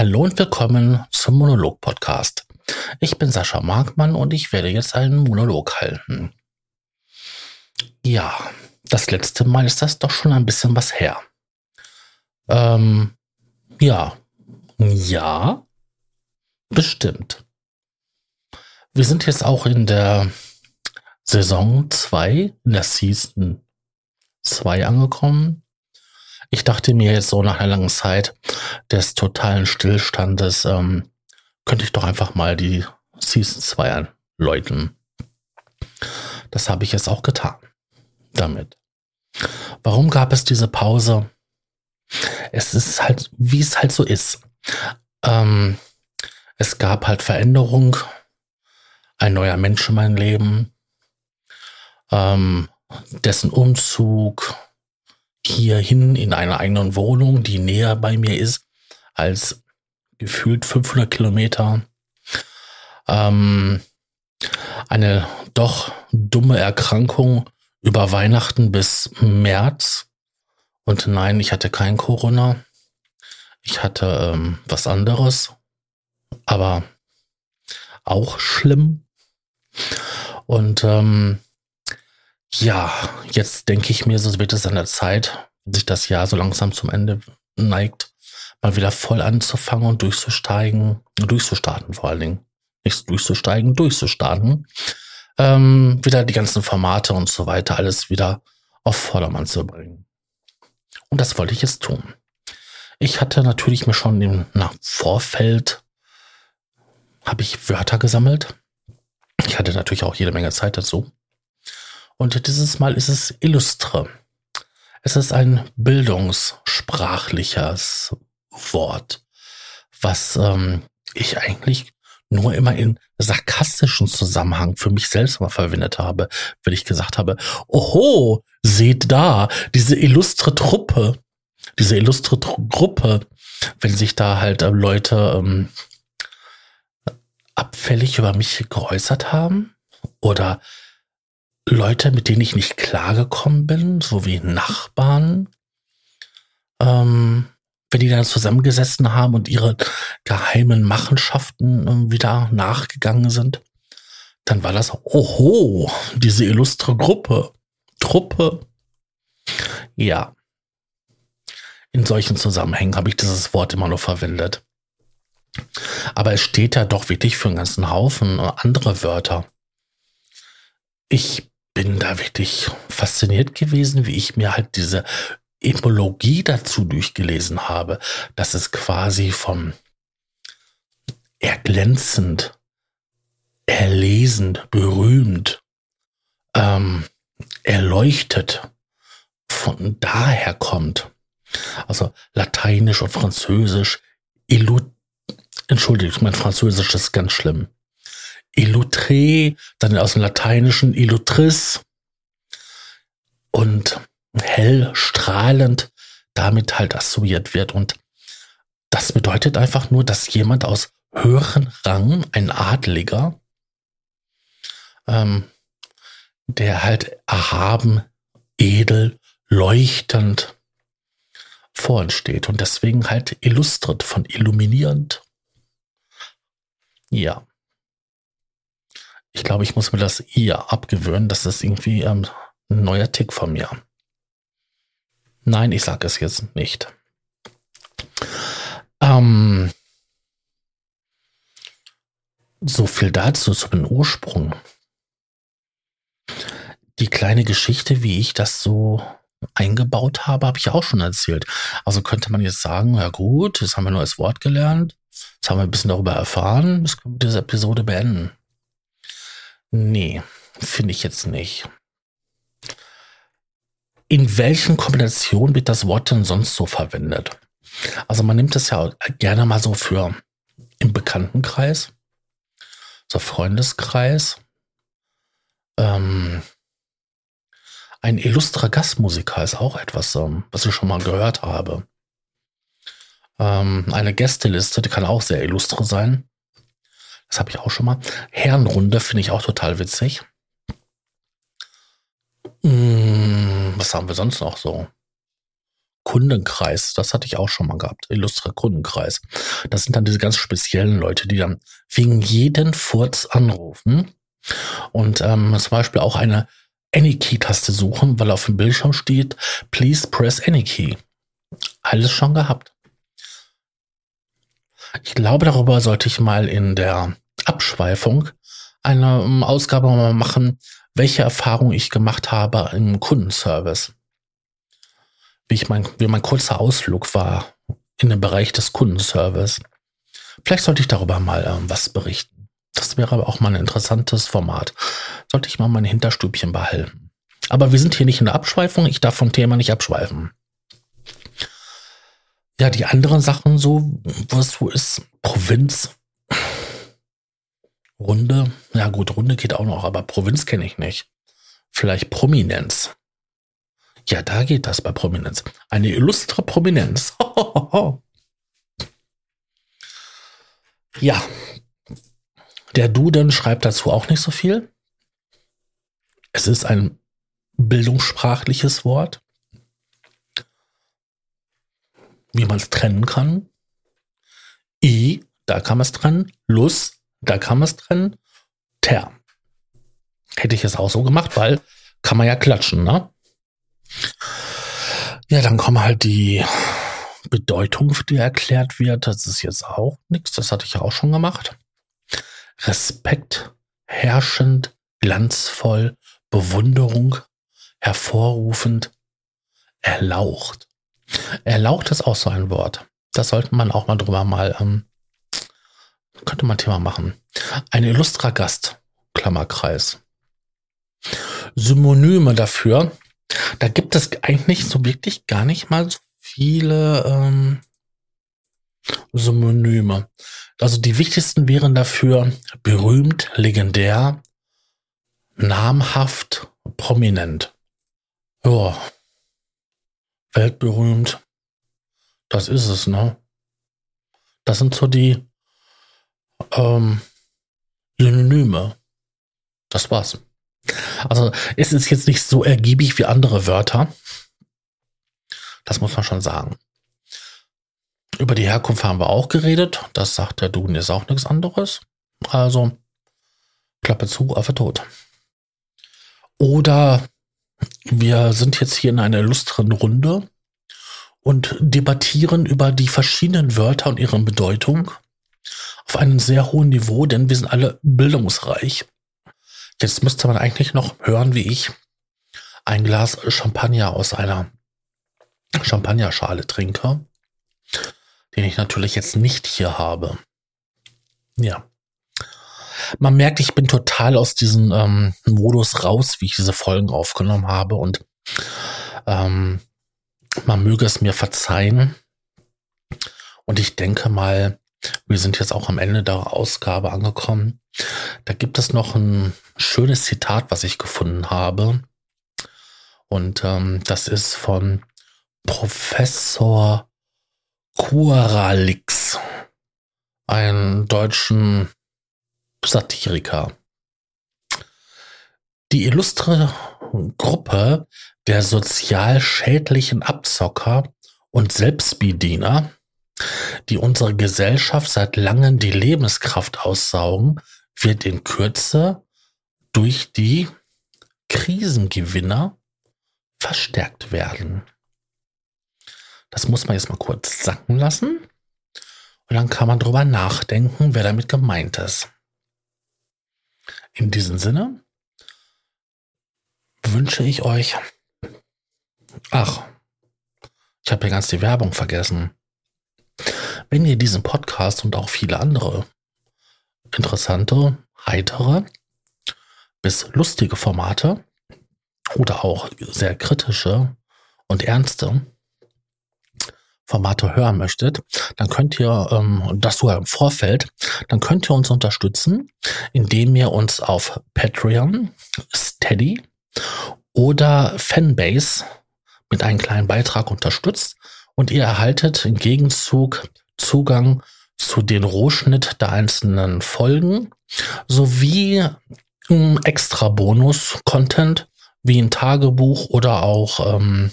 Hallo und willkommen zum Monolog-Podcast. Ich bin Sascha Markmann und ich werde jetzt einen Monolog halten. Ja, das letzte Mal ist das doch schon ein bisschen was her. Ähm, ja. Ja, bestimmt. Wir sind jetzt auch in der Saison 2, in der Season 2 angekommen. Ich dachte mir jetzt so nach einer langen Zeit des totalen Stillstandes, ähm, könnte ich doch einfach mal die Season 2 anläuten. Das habe ich jetzt auch getan. Damit. Warum gab es diese Pause? Es ist halt, wie es halt so ist. Ähm, es gab halt Veränderung, ein neuer Mensch in mein Leben, ähm, dessen Umzug, hierhin in einer eigenen Wohnung, die näher bei mir ist als gefühlt 500 Kilometer. Ähm, eine doch dumme Erkrankung über Weihnachten bis März. Und nein, ich hatte kein Corona. Ich hatte ähm, was anderes, aber auch schlimm. Und ähm, ja, jetzt denke ich mir, so wird es an der Zeit, sich das Jahr so langsam zum Ende neigt, mal wieder voll anzufangen und durchzusteigen, durchzustarten vor allen Dingen. Nicht durchzusteigen, durchzustarten. Ähm, wieder die ganzen Formate und so weiter, alles wieder auf Vordermann zu bringen. Und das wollte ich jetzt tun. Ich hatte natürlich mir schon im na, Vorfeld, habe ich Wörter gesammelt. Ich hatte natürlich auch jede Menge Zeit dazu. Und dieses Mal ist es illustre. Es ist ein bildungssprachliches Wort, was ähm, ich eigentlich nur immer in sarkastischen Zusammenhang für mich selbst mal verwendet habe, wenn ich gesagt habe, oho, seht da, diese illustre Truppe, diese illustre Tru Gruppe, wenn sich da halt äh, Leute ähm, abfällig über mich geäußert haben oder Leute, mit denen ich nicht klargekommen bin, so wie Nachbarn, ähm, wenn die dann zusammengesessen haben und ihre geheimen Machenschaften äh, wieder nachgegangen sind, dann war das, oho, diese illustre Gruppe, Truppe. Ja. In solchen Zusammenhängen habe ich dieses Wort immer nur verwendet. Aber es steht ja doch wirklich für einen ganzen Haufen äh, andere Wörter. Ich bin da wirklich fasziniert gewesen, wie ich mir halt diese Etymologie dazu durchgelesen habe, dass es quasi vom erglänzend, erlesend, berühmt, ähm, erleuchtet von daher kommt. Also Lateinisch und Französisch, illu Entschuldigung, mein Französisch ist ganz schlimm. Illutré, dann aus dem Lateinischen Illutris und hell, strahlend damit halt assoziiert wird. Und das bedeutet einfach nur, dass jemand aus höheren Rang, ein Adliger, ähm, der halt erhaben, edel, leuchtend vor uns steht und deswegen halt illustriert von illuminierend. Ja ich glaube, ich muss mir das eher abgewöhnen. Das ist irgendwie ähm, ein neuer Tick von mir. Nein, ich sage es jetzt nicht. Ähm, so viel dazu zu dem Ursprung. Die kleine Geschichte, wie ich das so eingebaut habe, habe ich auch schon erzählt. Also könnte man jetzt sagen, ja gut, jetzt haben wir nur das Wort gelernt, jetzt haben wir ein bisschen darüber erfahren, jetzt können wir diese Episode beenden. Nee, finde ich jetzt nicht. In welchen Kombinationen wird das Wort denn sonst so verwendet? Also man nimmt es ja gerne mal so für im Bekanntenkreis, so Freundeskreis. Ähm, ein illustrer Gastmusiker ist auch etwas, ähm, was ich schon mal gehört habe. Ähm, eine Gästeliste, die kann auch sehr illustre sein. Das habe ich auch schon mal. Herrenrunde finde ich auch total witzig. Hm, was haben wir sonst noch so? Kundenkreis, das hatte ich auch schon mal gehabt, illustrer Kundenkreis. Das sind dann diese ganz speziellen Leute, die dann wegen jeden Furz anrufen und ähm, zum Beispiel auch eine Any-Key-Taste suchen, weil auf dem Bildschirm steht, please press any key. Alles schon gehabt. Ich glaube, darüber sollte ich mal in der Abschweifung eine ähm, Ausgabe mal machen, welche Erfahrung ich gemacht habe im Kundenservice. Wie, ich mein, wie mein kurzer Ausflug war in den Bereich des Kundenservice. Vielleicht sollte ich darüber mal ähm, was berichten. Das wäre aber auch mal ein interessantes Format. Sollte ich mal mein Hinterstübchen behalten. Aber wir sind hier nicht in der Abschweifung. Ich darf vom Thema nicht abschweifen. Ja, die anderen Sachen so, was so ist, Provinz, Runde, ja gut, Runde geht auch noch, aber Provinz kenne ich nicht. Vielleicht Prominenz. Ja, da geht das bei Prominenz. Eine illustre Prominenz. ja, der Duden schreibt dazu auch nicht so viel. Es ist ein bildungssprachliches Wort. Wie man es trennen kann. I, da kann man es trennen. Lus, da man es trennen. Ter. Hätte ich es auch so gemacht, weil kann man ja klatschen, ne? Ja, dann kommen halt die Bedeutung, die erklärt wird. Das ist jetzt auch nichts. Das hatte ich ja auch schon gemacht. Respekt, herrschend, glanzvoll, Bewunderung, hervorrufend, erlaucht. Erlaucht ist auch so ein Wort. Das sollte man auch mal drüber mal, ähm, könnte man Thema machen. Ein illustrer Gast, Klammerkreis. Synonyme dafür, da gibt es eigentlich so wirklich gar nicht mal so viele ähm, Synonyme. Also die wichtigsten wären dafür berühmt, legendär, namhaft, prominent. Ja, weltberühmt. Das ist es, ne? Das sind so die ähm, Synonyme. Das war's. Also es ist jetzt nicht so ergiebig wie andere Wörter. Das muss man schon sagen. Über die Herkunft haben wir auch geredet. Das sagt der Duden ist auch nichts anderes. Also, Klappe zu, Affe tot. Oder wir sind jetzt hier in einer illustren Runde und debattieren über die verschiedenen Wörter und ihre Bedeutung auf einem sehr hohen Niveau, denn wir sind alle bildungsreich. Jetzt müsste man eigentlich noch hören, wie ich ein Glas Champagner aus einer Champagnerschale trinke den ich natürlich jetzt nicht hier habe. Ja. Man merkt, ich bin total aus diesem ähm, Modus raus, wie ich diese Folgen aufgenommen habe und ähm, man möge es mir verzeihen. Und ich denke mal, wir sind jetzt auch am Ende der Ausgabe angekommen. Da gibt es noch ein schönes Zitat, was ich gefunden habe. Und ähm, das ist von Professor Kuralix, einen deutschen Satiriker. Die illustre Gruppe der sozial schädlichen Abzocker und Selbstbediener, die unsere Gesellschaft seit langem die Lebenskraft aussaugen, wird in Kürze durch die Krisengewinner verstärkt werden. Das muss man jetzt mal kurz sacken lassen. Und dann kann man drüber nachdenken, wer damit gemeint ist. In diesem Sinne wünsche ich euch. Ach, ich habe ja ganz die Werbung vergessen. Wenn ihr diesen Podcast und auch viele andere interessante, heitere bis lustige Formate oder auch sehr kritische und ernste Formate hören möchtet, dann könnt ihr, ähm, das sogar im Vorfeld, dann könnt ihr uns unterstützen, indem ihr uns auf Patreon, Steady oder Fanbase mit einem kleinen Beitrag unterstützt und ihr erhaltet im Gegenzug Zugang zu den Rohschnitt der einzelnen Folgen sowie ähm, extra Bonus-Content wie ein Tagebuch oder auch ähm,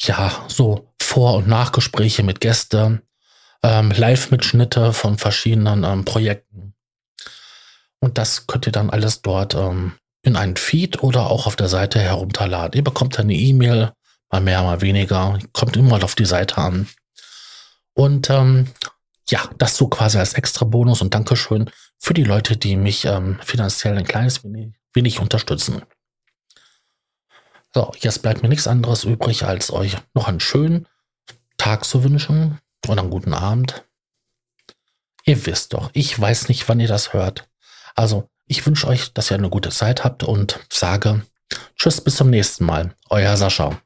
ja, so Vor- und Nachgespräche mit Gästen, ähm, Live-Mitschnitte von verschiedenen ähm, Projekten. Und das könnt ihr dann alles dort ähm, in einen Feed oder auch auf der Seite herunterladen. Ihr bekommt eine E-Mail, mal mehr, mal weniger, kommt immer auf die Seite an. Und ähm, ja, das so quasi als extra Bonus und Dankeschön für die Leute, die mich ähm, finanziell ein kleines wenig, wenig unterstützen. So, jetzt bleibt mir nichts anderes übrig, als euch noch einen schönen Tag zu wünschen oder einen guten Abend. Ihr wisst doch, ich weiß nicht, wann ihr das hört. Also, ich wünsche euch, dass ihr eine gute Zeit habt und sage Tschüss bis zum nächsten Mal. Euer Sascha.